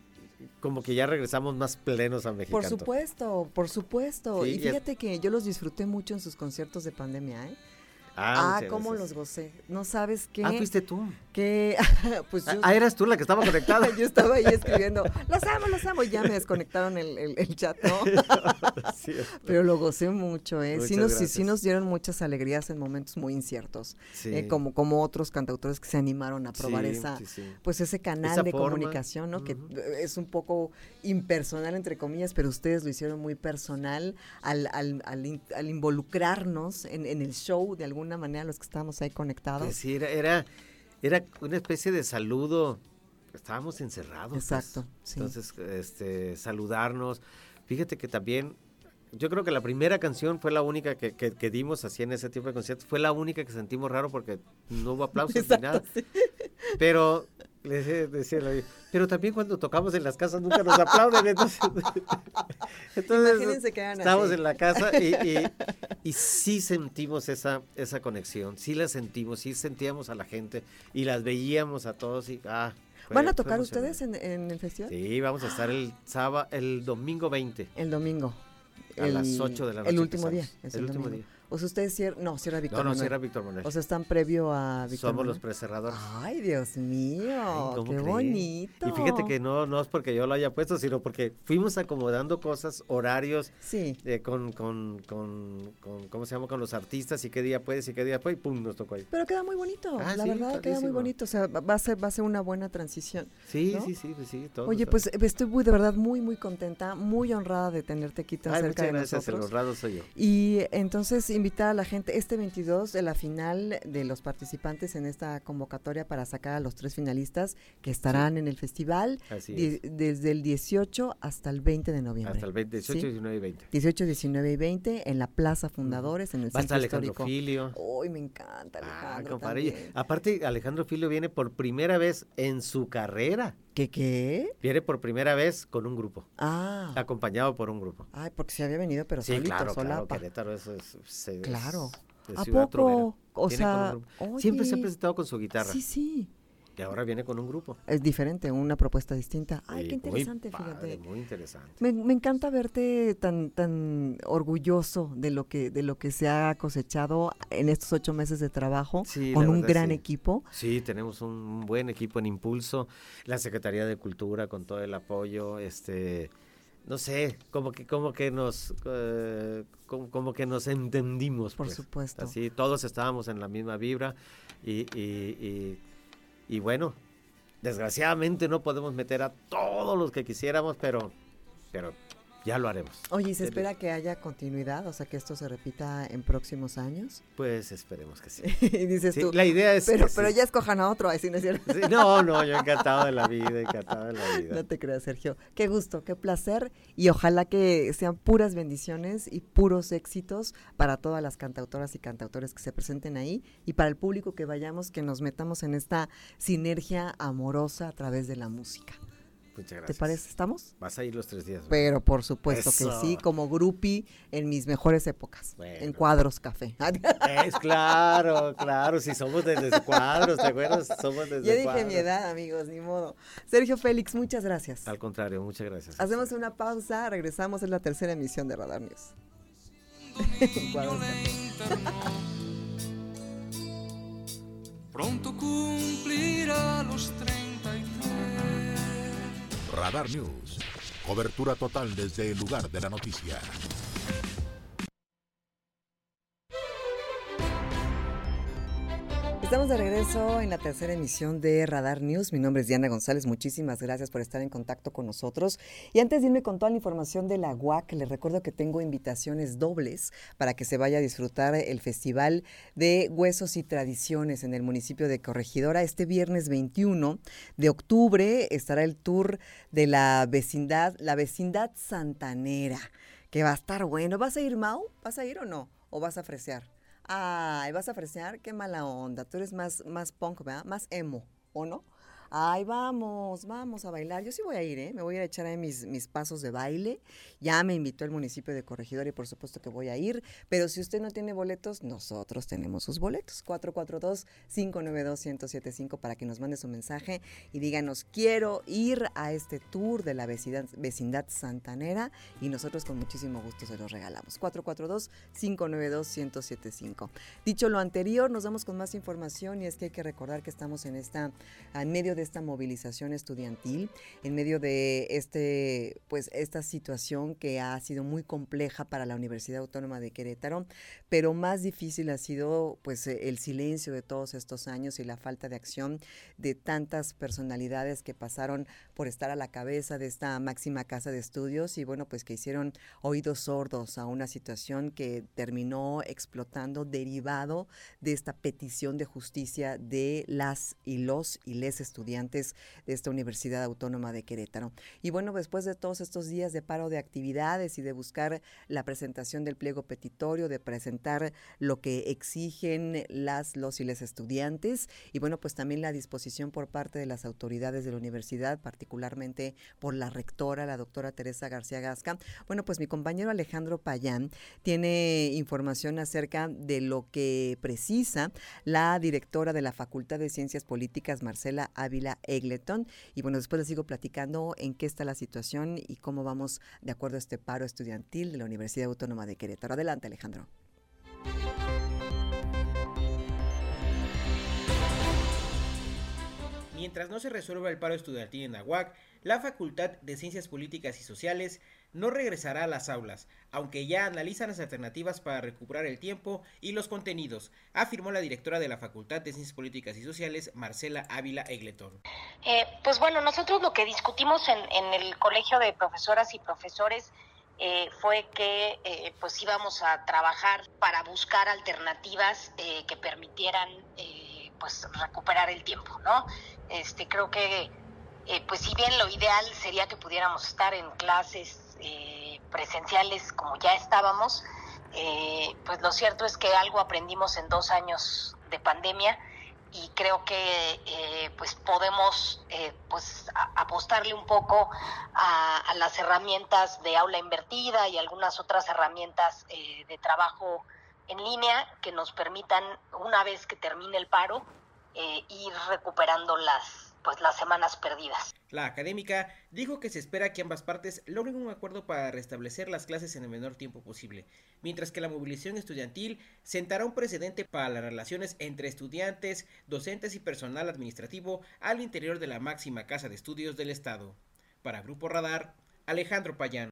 J: como que ya regresamos más plenos a México.
C: Por supuesto, por supuesto.
J: Sí,
C: y
J: es-
C: fíjate que yo los disfruté mucho en sus conciertos de pandemia, ¿eh? Ah,
J: muchas
C: cómo los gocé. No sabes qué.
J: Ah, fuiste tú.
C: Que, pues yo,
J: Ah, eras tú la que estaba conectada.
C: yo estaba ahí escribiendo, los amo, los amo, y ya me desconectaron el, el- el chat, ¿no? Pero lo gocé mucho, ¿eh? Sí nos, sí, sí nos dieron muchas alegrías en momentos muy inciertos,
J: Sí.
C: eh, como, como otros cantautores que se animaron a probar
J: Sí,
C: esa, pues ese canal
J: Esa
C: de
J: forma.
C: comunicación, ¿no? Que es un poco impersonal, entre comillas, pero ustedes lo hicieron muy personal al, al, al al involucrarnos en, en el show, de alguna manera, los que estábamos ahí conectados.
J: Pues sí, era, era, era una especie de saludo. Estábamos encerrados. pues.
C: Exacto, sí.
J: Entonces, este, saludarnos. Fíjate que también, yo creo que la primera canción fue la única que, que- que dimos así en ese tipo de conciertos. Fue la única que sentimos raro porque no hubo aplausos ni nada.
C: sí.
J: Pero, le decía, pero también cuando tocamos en las casas nunca nos aplauden. Entonces, estamos
C: así.
J: en la casa y, y, y sí sentimos esa, esa conexión, sí la sentimos, sí sentíamos a la gente y las veíamos a todos y ah, fue-
C: ¿Van a tocar ustedes en, en el festival?
J: Sí, vamos a estar el sábado, el domingo 20.
C: El domingo.
J: A las
C: El-
J: 8 de la
C: El
J: noche
C: último día. es
J: El último día.
C: O sea, ustedes cierran. No, cierra Víctor
J: No, no,
C: Manuel.
J: cierra Víctor Manuel.
C: O sea, están previo a Víctor
J: Somos los
C: Manuel.
J: precerradores.
C: Ay, Dios mío.
J: Ay, ¿cómo
C: qué bonito.
J: Y fíjate que no, no es porque yo lo haya puesto, sino porque fuimos acomodando cosas, horarios,
C: Sí.
J: eh, con, con, con, con- ¿cómo se llama? Con los artistas y qué día puedes y qué día puedes, y pum, nos tocó ahí.
C: Pero queda muy bonito.
J: Ah,
C: la
J: sí,
C: verdad, queda muy bonito. O sea, va a ser, va a ser una buena transición.
J: Sí,
C: ¿no?
J: sí, sí, pues sí. todo
C: Oye, pues estoy muy, de verdad muy, muy contenta, muy honrada de tenerte aquí tan
J: Ay,
C: cerca
J: muchas
C: de
J: gracias, el
C: nosotros.
J: honrado soy yo.
C: Y entonces invitar a la gente este 22 de la final de los participantes en esta convocatoria para sacar a los tres finalistas que estarán en el festival desde el 18 hasta el 20 de noviembre.
J: Hasta el 20, 18,
C: ¿sí?
J: 19 y 20.
C: 18, 19 y 20 en la Plaza Fundadores, en el
J: Va
C: centro
J: Alejandro
C: histórico.
J: Filio.
C: Uy, me encanta
J: Ah,
C: Alejandro
J: compadre.
C: también.
J: Aparte, Alejandro Filio viene por primera vez en su carrera.
C: ¿Qué qué?
J: Viene por primera vez con un grupo,
C: Ah.
J: acompañado por un grupo.
C: Ay, porque se había venido, pero
J: Sí,
C: solito,
J: claro, claro. Querétaro es, es
C: Claro. ¿A poco? O
J: Viene con un
C: sea.
J: Siempre se ha presentado con su guitarra.
C: Sí, sí.
J: Y ahora viene con un grupo.
C: Es diferente, una propuesta distinta. Ay,
J: Sí,
C: qué
J: muy
C: interesante,
J: padre,
C: fíjate.
J: Muy interesante.
C: Me, me encanta verte tan tan orgulloso de lo que de lo que se ha cosechado en estos ocho meses de trabajo
J: Sí,
C: con un
J: verdad,
C: gran
J: sí.
C: equipo.
J: Sí, tenemos un buen equipo en Impulso, la Secretaría de Cultura con todo el apoyo, este, no sé, como que como que nos eh, como, como que nos entendimos.
C: Por
J: pues.
C: supuesto.
J: Así, todos estábamos en la misma vibra y, y, y- y bueno, desgraciadamente no podemos meter a todos los que quisiéramos, pero, pero ya lo haremos.
C: Oye, ¿y se espera que haya continuidad? O sea, que esto se repita en próximos años.
J: Pues esperemos que sí.
C: y dices
J: Sí,
C: tú,
J: la idea es
C: pero,
J: que
C: pero
J: sí.
C: ya escojan a otro, así no es cierto.
J: Sí, no, no, yo encantado de la vida, encantado de la vida.
C: No te creas, Sergio. Qué gusto, qué placer y ojalá que sean puras bendiciones y puros éxitos para todas las cantautoras y cantautores que se presenten ahí y para el público que vayamos, que nos metamos en esta sinergia amorosa a través de la música.
J: Muchas
C: ¿Te
J: gracias.
C: parece? ¿Estamos?
J: Vas a ir los tres días. ¿verdad?
C: Pero por supuesto que sí, como grupi en mis mejores épocas, en cuadros café.
J: Es claro, claro, si somos desde cuadros, ¿te acuerdas? Somos desde
C: ya dije
J: cuadros.
C: mi edad, amigos, ni modo. Sergio Félix, muchas gracias.
J: Al contrario, muchas gracias.
C: Hacemos una pausa, regresamos en la tercera emisión de Radar News. Cuadros Café.
K: Pronto cumplirá los 33.
A: Radar News. Cobertura total desde el lugar de la noticia.
C: Estamos de regreso en la tercera emisión de Radar News. Mi nombre es Diana González. Muchísimas gracias por estar en contacto con nosotros. Y antes de irme con toda la información de la UAC, les recuerdo que tengo invitaciones dobles para que se vaya a disfrutar el Festival de Huesos y Tradiciones en el municipio de Corregidora. Este viernes 21 de octubre estará el tour de la vecindad, la vecindad santanera, que va a estar bueno. ¿Vas a ir, Mau? ¿Vas a ir o no? ¿O vas a fresear? Ay, vas a fresear, qué mala onda. Tú eres más, más punk, ¿verdad? Más emo, ¿o no? Ay, vamos, vamos a bailar. Yo sí voy a ir, ¿eh? Me voy a echar ahí mis, mis pasos de baile. Ya me invitó el municipio de Corregidor y por supuesto que voy a ir. Pero si usted no tiene boletos, nosotros tenemos sus boletos. 442-592-1075 para que nos mande su mensaje y díganos, quiero ir a este tour de la vecindad, vecindad santanera y nosotros con muchísimo gusto se los regalamos. 442-592-1075. Dicho lo anterior, nos vamos con más información y es que hay que recordar que estamos en esta, en medio de esta movilización estudiantil, en medio de este, pues, esta situación que ha sido muy compleja para la Universidad Autónoma de Querétaro, pero más difícil ha sido pues el silencio de todos estos años y la falta de acción de tantas personalidades que pasaron por estar a la cabeza de esta máxima casa de estudios y bueno, pues que hicieron oídos sordos a una situación que terminó explotando derivado de esta petición de justicia de las y los y les estudiantes de esta Universidad Autónoma de Querétaro. Y bueno, después de todos estos días de paro de actividades y de buscar la presentación del pliego petitorio, de presentar lo que exigen las, los y les estudiantes, y bueno, pues también la disposición por parte de las autoridades de la universidad, por la rectora, la doctora Teresa García Gasca. Bueno, pues mi compañero Alejandro Payán tiene información acerca de lo que precisa la directora de la Facultad de Ciencias Políticas, Marcela Ávila Egleton. Y bueno, después les sigo platicando en qué está la situación y cómo vamos de acuerdo a este paro estudiantil de la Universidad Autónoma de Querétaro. Adelante, Alejandro.
F: Mientras no se resuelva el paro estudiantil en Aguac, la Facultad de Ciencias Políticas y Sociales no regresará a las aulas, aunque ya analizan las alternativas para recuperar el tiempo y los contenidos, afirmó la directora de la Facultad de Ciencias Políticas y Sociales, Marcela Ávila Egletón.
L: Eh, pues bueno, nosotros lo que discutimos en, el Colegio de Profesoras y Profesores eh, fue que eh, pues íbamos a trabajar para buscar alternativas que permitieran pues recuperar el tiempo, ¿no? Este, creo que pues si bien lo ideal sería que pudiéramos estar en clases eh, presenciales como ya estábamos, eh, pues lo cierto es que algo aprendimos en dos años de pandemia y creo que eh, pues podemos pues apostarle un poco a, las herramientas de aula invertida y algunas otras herramientas de trabajo en línea que nos permitan una vez que termine el paro ir recuperando las pues las semanas perdidas.
F: La académica dijo que se espera que ambas partes logren un acuerdo para restablecer las clases en el menor tiempo posible, mientras que la movilización estudiantil sentará un precedente para las relaciones entre estudiantes, docentes y personal administrativo al interior de la máxima casa de estudios del Estado. Para Grupo Radar, Alejandro Payán.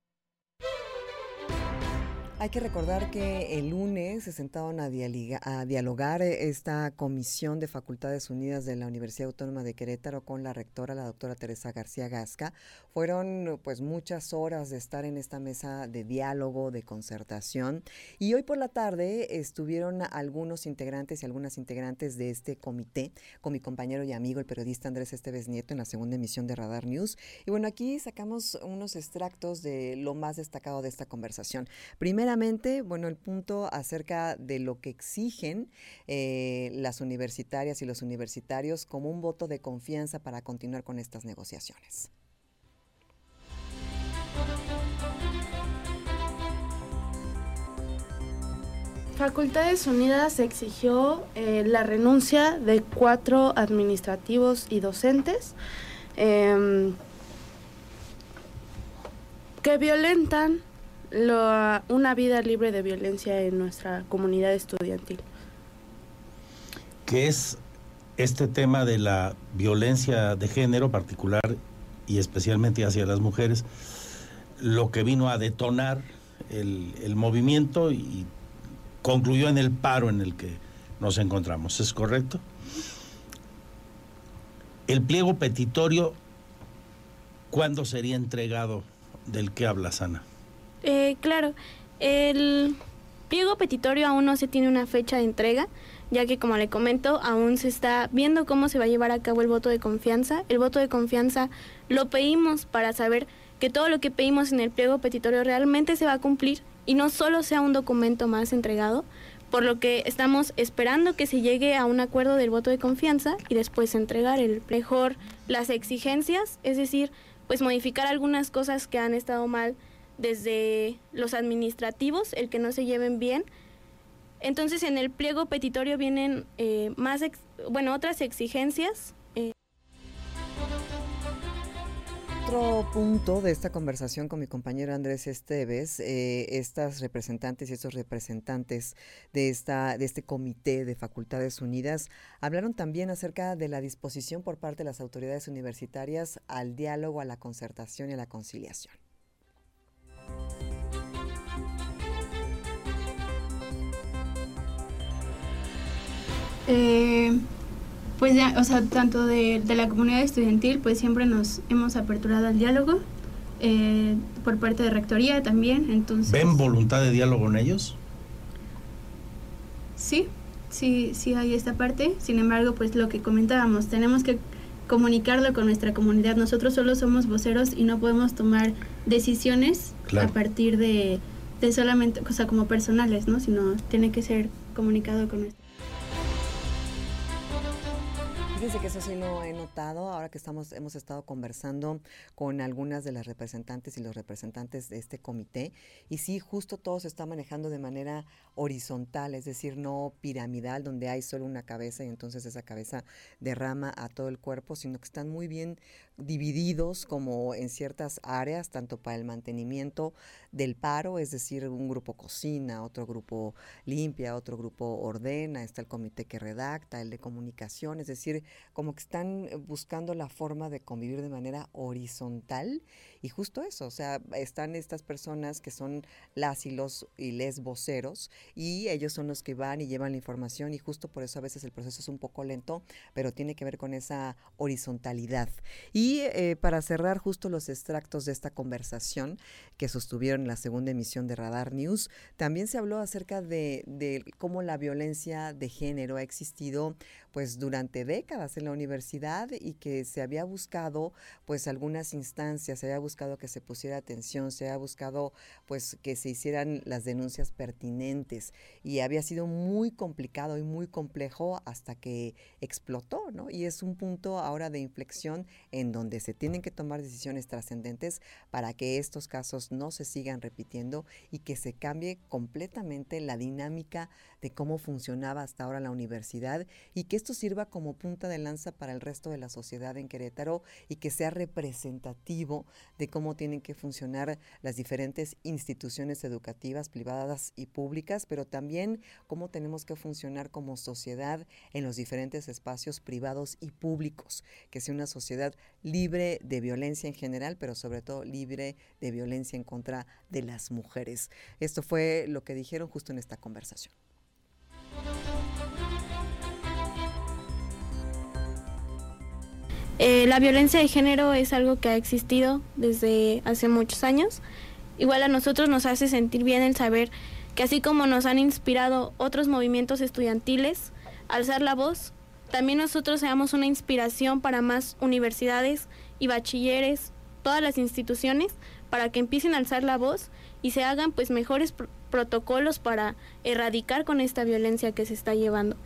C: Hay que recordar que el lunes se sentaron a, dialogar esta comisión de Facultades Unidas de la Universidad Autónoma de Querétaro con la rectora, la doctora Teresa García Gasca. Fueron pues muchas horas de estar en esta mesa de diálogo, de concertación. Y hoy por la tarde estuvieron algunos integrantes y algunas integrantes de este comité con mi compañero y amigo, el periodista Andrés Esteves Nieto, en la segunda emisión de Radar News. Y bueno, aquí sacamos unos extractos de lo más destacado de esta conversación. Primera bueno, el punto acerca de lo que exigen eh, las universitarias y los universitarios como un voto de confianza para continuar con estas negociaciones.
M: Facultades Unidas exigió eh, la renuncia de cuatro administrativos y docentes em, que violentan una vida libre de violencia en nuestra comunidad estudiantil.
N: ¿Qué es este tema de la violencia de género particular y especialmente hacia las mujeres? Lo que vino a detonar el, el movimiento y concluyó en el paro en el que nos encontramos. ¿Es correcto? El pliego petitorio, ¿cuándo sería entregado del que habla Sana?
M: Eh, claro, el pliego petitorio aún no se tiene una fecha de entrega, ya que como le comento, aún se está viendo cómo se va a llevar a cabo el voto de confianza. El voto de confianza lo pedimos para saber que todo lo que pedimos en el pliego petitorio realmente se va a cumplir y no solo sea un documento más entregado, por lo que estamos esperando que se llegue a un acuerdo del voto de confianza y después entregar el mejor las exigencias, es decir, pues modificar algunas cosas que han estado mal desde los administrativos, el que no se lleven bien. Entonces en el pliego petitorio vienen eh, más, bueno, otras exigencias
C: otro punto de esta conversación con mi compañero Andrés Esteves, eh, estas representantes y estos representantes de, esta, de este comité de Facultades Unidas hablaron también acerca de la disposición por parte de las autoridades universitarias al diálogo, a la concertación y a la conciliación.
O: Eh, pues ya, o sea, tanto de, la comunidad estudiantil, pues siempre nos hemos aperturado al diálogo, eh, por parte de rectoría también, entonces...
N: ¿Ven voluntad de diálogo en ellos?
O: Sí, sí, sí hay esta parte, sin embargo, pues lo que comentábamos, tenemos que comunicarlo con nuestra comunidad, nosotros solo somos voceros y no podemos tomar decisiones a partir de, de solamente, o sea, como personales, ¿no? Sino tiene que ser comunicado con nuestra
C: Fíjense que eso sí lo he notado ahora que estamos, hemos estado conversando con algunas de las representantes y los representantes de este comité. Y sí, justo todo se está manejando de manera horizontal, es decir, no piramidal, donde hay solo una cabeza y entonces esa cabeza derrama a todo el cuerpo, sino que están muy bien divididos como en ciertas áreas, tanto para el mantenimiento del paro, es decir, un grupo cocina, otro grupo limpia, otro grupo ordena, está el comité que redacta, el de comunicación, es decir, como que están buscando la forma de convivir de manera horizontal y justo eso, o sea, están estas personas que son las y los y les voceros y ellos son los que van y llevan la información y justo por eso a veces el proceso es un poco lento, pero tiene que ver con esa horizontalidad. Y eh, para cerrar justo los extractos de esta conversación que sostuvieron en la segunda emisión de Radar News, también se habló acerca de, cómo la violencia de género ha existido pues durante décadas en la universidad y que se había buscado pues algunas instancias, se había buscado que se pusiera atención, se había buscado pues que se hicieran las denuncias pertinentes y había sido muy complicado y muy complejo hasta que explotó, ¿no? Y es un punto ahora de inflexión en donde se tienen que tomar decisiones trascendentes para que estos casos no se sigan repitiendo y que se cambie completamente la dinámica de cómo funcionaba hasta ahora la universidad y que esto sirva como punta de lanza para el resto de la sociedad en Querétaro y que sea representativo de cómo tienen que funcionar las diferentes instituciones educativas, privadas y públicas, pero también cómo tenemos que funcionar como sociedad en los diferentes espacios privados y públicos, que sea una sociedad libre de violencia en general, pero sobre todo libre de violencia en contra de las mujeres. Esto fue lo que dijeron justo en esta conversación.
M: Eh, la violencia de género es algo que ha existido desde hace muchos años. Igual a nosotros nos hace sentir bien el saber que así como nos han inspirado otros movimientos estudiantiles alzar la voz, también nosotros seamos una inspiración para más universidades y bachilleres, todas las instituciones, para que empiecen a alzar la voz y se hagan pues mejores protocolos para erradicar con esta violencia que se está llevando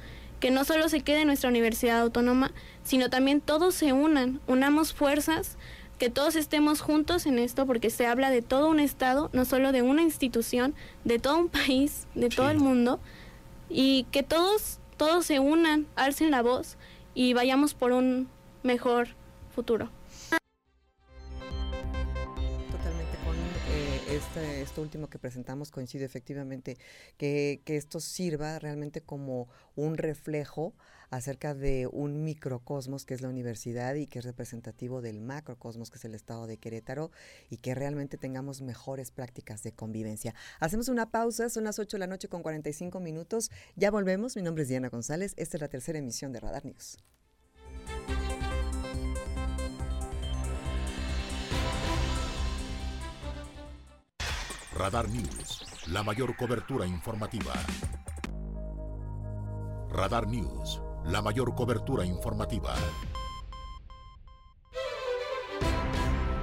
M: que no solo se quede nuestra universidad autónoma, sino también todos se unan, unamos fuerzas, que todos estemos juntos en esto, porque se habla de todo un Estado, no solo de una institución, de todo un país, de todo el mundo, y que todos, todos se unan, alcen la voz y vayamos por un mejor futuro.
C: Este, esto último que presentamos coincide efectivamente, que, que esto sirva realmente como un reflejo acerca de un microcosmos que es la universidad y que es representativo del macrocosmos que es el estado de Querétaro y que realmente tengamos mejores prácticas de convivencia. Hacemos una pausa, son las 8 de la noche con 45 minutos, ya volvemos, mi nombre es Diana González, esta es la tercera emisión de Radar News.
A: Radar News, la mayor cobertura informativa. Radar News, la mayor cobertura informativa.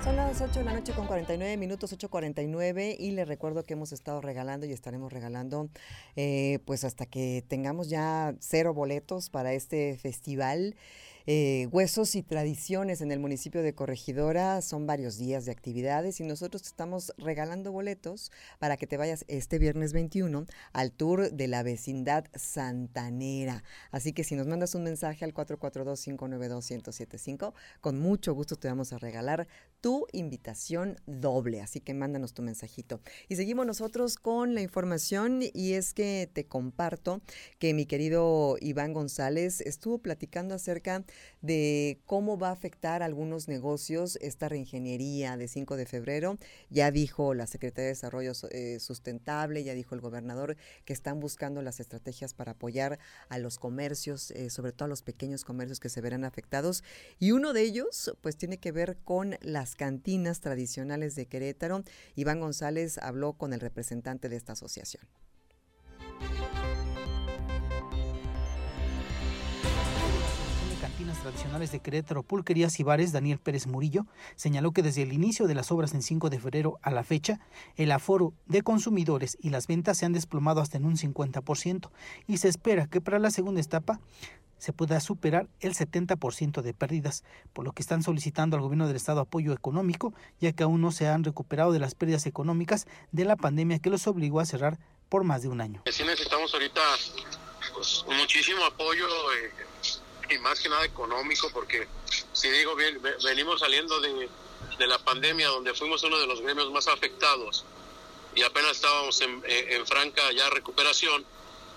C: Son las las 8 de la noche con 49 minutos, 8.49 y les recuerdo que hemos estado regalando y estaremos regalando eh, pues hasta que tengamos ya cero boletos para este festival. Eh, huesos y tradiciones en el municipio de Corregidora. Son varios días de actividades y nosotros estamos regalando boletos para que te vayas este viernes 21 al tour de la vecindad santanera. Así que si nos mandas un mensaje al 442-592-1075, con mucho gusto te vamos a regalar tu invitación doble. Así que mándanos tu mensajito. Y seguimos nosotros con la información y es que te comparto que mi querido Iván González estuvo platicando acerca de cómo va a afectar a algunos negocios esta reingeniería de 5 de febrero. Ya dijo la Secretaría de Desarrollo eh, Sustentable, ya dijo el gobernador que están buscando las estrategias para apoyar a los comercios, eh, sobre todo a los pequeños comercios que se verán afectados. Y uno de ellos, pues, tiene que ver con las cantinas tradicionales de Querétaro. Iván González habló con el representante de esta asociación.
P: tradicionales de Querétaro, Pulquerías y Bares, Daniel Pérez Murillo, señaló que desde el inicio de las obras en 5 de febrero a la fecha, el aforo de consumidores y las ventas se han desplomado hasta en un 50% y se espera que para la segunda etapa se pueda superar el 70% de pérdidas, por lo que están solicitando al gobierno del estado apoyo económico, ya que aún no se han recuperado de las pérdidas económicas de la pandemia que los obligó a cerrar por más de un año.
Q: Sí necesitamos ahorita pues, muchísimo apoyo eh, y más que nada económico, porque si digo bien, venimos saliendo de, de la pandemia donde fuimos uno de los gremios más afectados y apenas estábamos en, en, franca ya recuperación,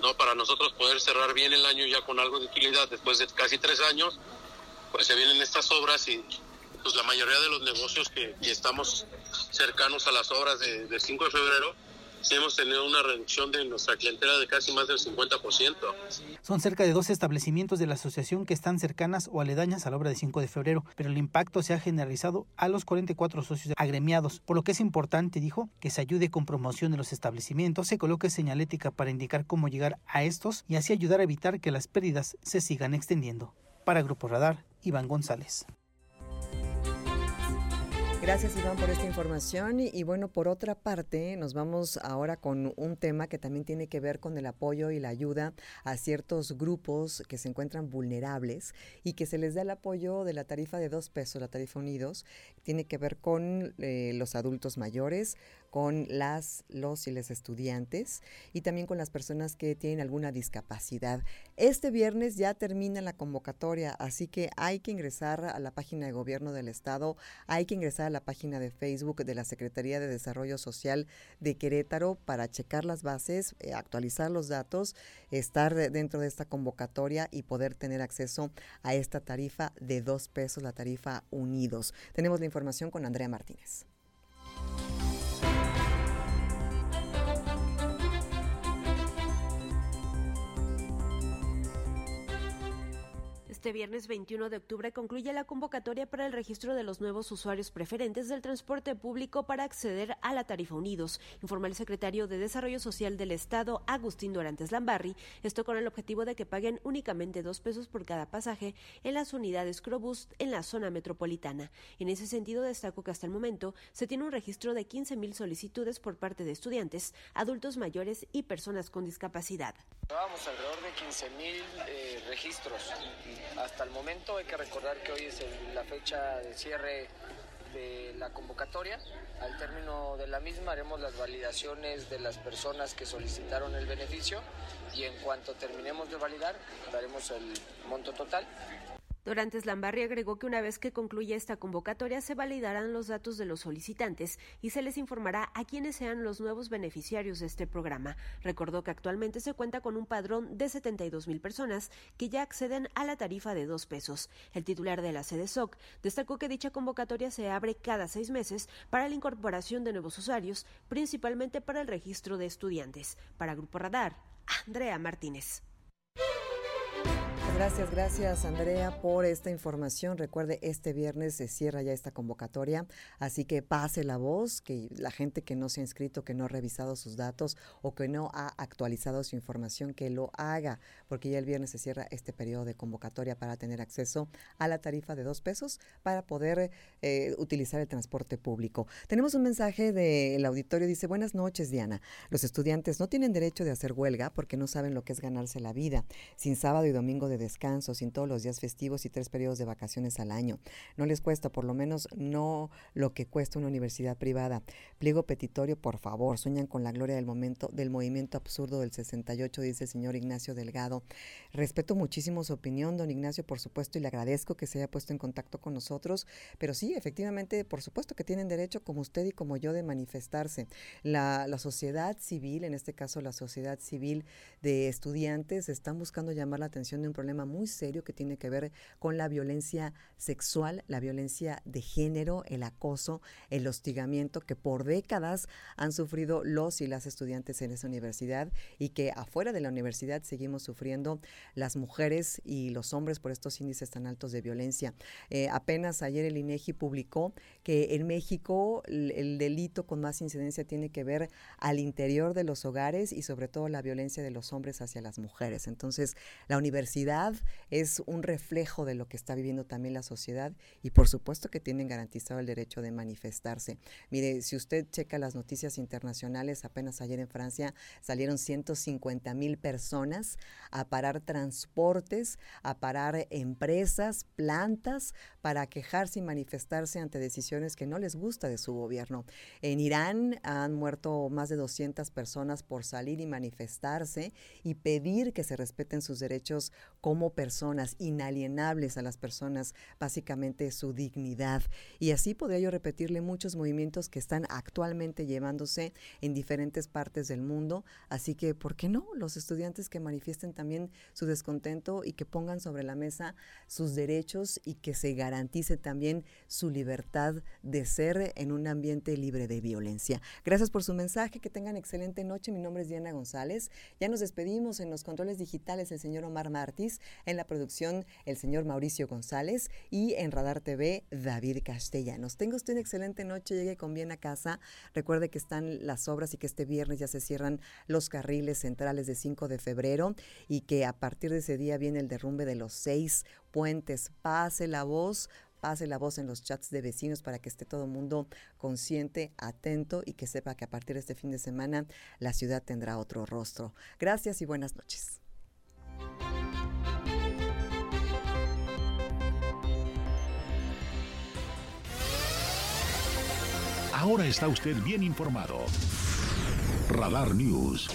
Q: ¿no? Para nosotros poder cerrar bien el año ya con algo de utilidad después de casi tres años, pues se vienen estas obras y pues la mayoría de los negocios que, y estamos cercanos a las obras de, de 5 de febrero, hemos tenido una reducción de nuestra clientela de casi más del 50%.
P: Son cerca de dos establecimientos de la asociación que están cercanas o aledañas a la obra de 5 de febrero, pero el impacto se ha generalizado a los 44 socios agremiados, por lo que es importante, dijo, que se ayude con promoción de los establecimientos, se coloque señalética para indicar cómo llegar a estos y así ayudar a evitar que las pérdidas se sigan extendiendo. Para Grupo Radar, Iván González.
C: Gracias Iván por esta información. Y, bueno, por otra parte nos vamos ahora con un tema que también tiene que ver con el apoyo y la ayuda a ciertos grupos que se encuentran vulnerables y que se les da el apoyo de la tarifa de dos pesos, la tarifa Unidos, tiene que ver con eh, los adultos mayores, con las, los y les estudiantes y también con las personas que tienen alguna discapacidad. Este viernes ya termina la convocatoria, así que hay que ingresar a la página de gobierno del estado, hay que ingresar a la página de Facebook de la Secretaría de Desarrollo Social de Querétaro para checar las bases, eh, actualizar los datos, estar dentro de esta convocatoria y poder tener acceso a esta tarifa de dos pesos, la tarifa Unidos. Tenemos la información con Andrea Martínez.
R: Este viernes 21 de octubre concluye la convocatoria para el registro de los nuevos usuarios preferentes del transporte público para acceder a la tarifa Unidos, informa el secretario de Desarrollo Social del Estado, Agustín Dorantes Lambarri, esto con el objetivo de que paguen únicamente dos pesos por cada pasaje en las unidades Crobus en la zona metropolitana. En ese sentido, destaco que hasta el momento se tiene un registro de 15.000 solicitudes por parte de estudiantes, adultos mayores y personas con discapacidad.
S: Alrededor de 15.000 eh, registros hasta el momento. Hay que recordar que hoy es la fecha de cierre de la convocatoria. Al término de la misma haremos las validaciones de las personas que solicitaron el beneficio y en cuanto terminemos de validar daremos el monto total
R: Dorantes Lambarri agregó que una vez que concluya esta convocatoria se validarán los datos de los solicitantes y se les informará a quienes sean los nuevos beneficiarios de este programa. Recordó que actualmente se cuenta con un padrón de 72 mil personas que ya acceden a la tarifa de dos pesos. El titular de la sede SOC destacó que dicha convocatoria se abre cada seis meses para la incorporación de nuevos usuarios, principalmente para el registro de estudiantes. Para Grupo Radar, Andrea Martínez.
C: Gracias, gracias Andrea por esta información. Recuerde, este viernes se cierra ya esta convocatoria, así que pase la voz, que la gente que no se ha inscrito, que no ha revisado sus datos o que no ha actualizado su información, que lo haga, porque ya el viernes se cierra este periodo de convocatoria para tener acceso a la tarifa de dos pesos para poder eh, utilizar el transporte público. Tenemos un mensaje del auditorio, dice, buenas noches Diana, los estudiantes no tienen derecho de hacer huelga porque no saben lo que es ganarse la vida, sin sábado y domingo de descanso, sin todos los días festivos y tres periodos de vacaciones al año. No les cuesta, por lo menos no lo que cuesta una universidad privada. Pliego petitorio, por favor, sueñan con la gloria del momento del movimiento absurdo del 68, dice el señor Ignacio Delgado. Respeto muchísimo su opinión, don Ignacio, por supuesto, y le agradezco que se haya puesto en contacto con nosotros, pero sí, efectivamente, por supuesto que tienen derecho, como usted y como yo, de manifestarse. La, la sociedad civil, en este caso la sociedad civil de estudiantes, están buscando llamar la atención de un problema muy serio que tiene que ver con la violencia sexual, la violencia de género, el acoso, el hostigamiento que por décadas han sufrido los y las estudiantes en esa universidad y que afuera de la universidad seguimos sufriendo las mujeres y los hombres por estos índices tan altos de violencia. Eh, apenas ayer el INEGI publicó que en México el delito con más incidencia tiene que ver al interior de los hogares y sobre todo la violencia de los hombres hacia las mujeres. Entonces, la universidad es un reflejo de lo que está viviendo también la sociedad y por supuesto que tienen garantizado el derecho de manifestarse. Mire, si usted checa las noticias internacionales, apenas ayer en Francia salieron 150 mil personas a parar transportes, a parar empresas, plantas, para quejarse y manifestarse ante decisiones que no les gusta de su gobierno. En Irán han muerto más de 200 personas por salir y manifestarse y pedir que se respeten sus derechos como personas, inalienables a las personas, básicamente su dignidad. Y así podría yo repetirle muchos movimientos que están actualmente llevándose en diferentes partes del mundo. Así que, ¿por qué no? Los estudiantes que manifiesten también su descontento y que pongan sobre la mesa sus derechos y que se garantice también su libertad de ser en un ambiente libre de violencia. Gracias por su mensaje, que tengan excelente noche. Mi nombre es Diana González. Ya nos despedimos en los controles digitales el señor Omar Martis, en la producción el señor Mauricio González y en Radar TV David Castellanos. Tenga usted una excelente noche, llegue con bien a casa. Recuerde que están las obras y que este viernes ya se cierran los carriles centrales de 5 de febrero y que a partir de ese día viene el derrumbe de los seis puentes. Pase la voz, pase la voz en los chats de vecinos para que esté todo el mundo consciente, atento y que sepa que a partir de este fin de semana la ciudad tendrá otro rostro. Gracias y buenas noches.
A: Ahora está usted bien informado. Radar News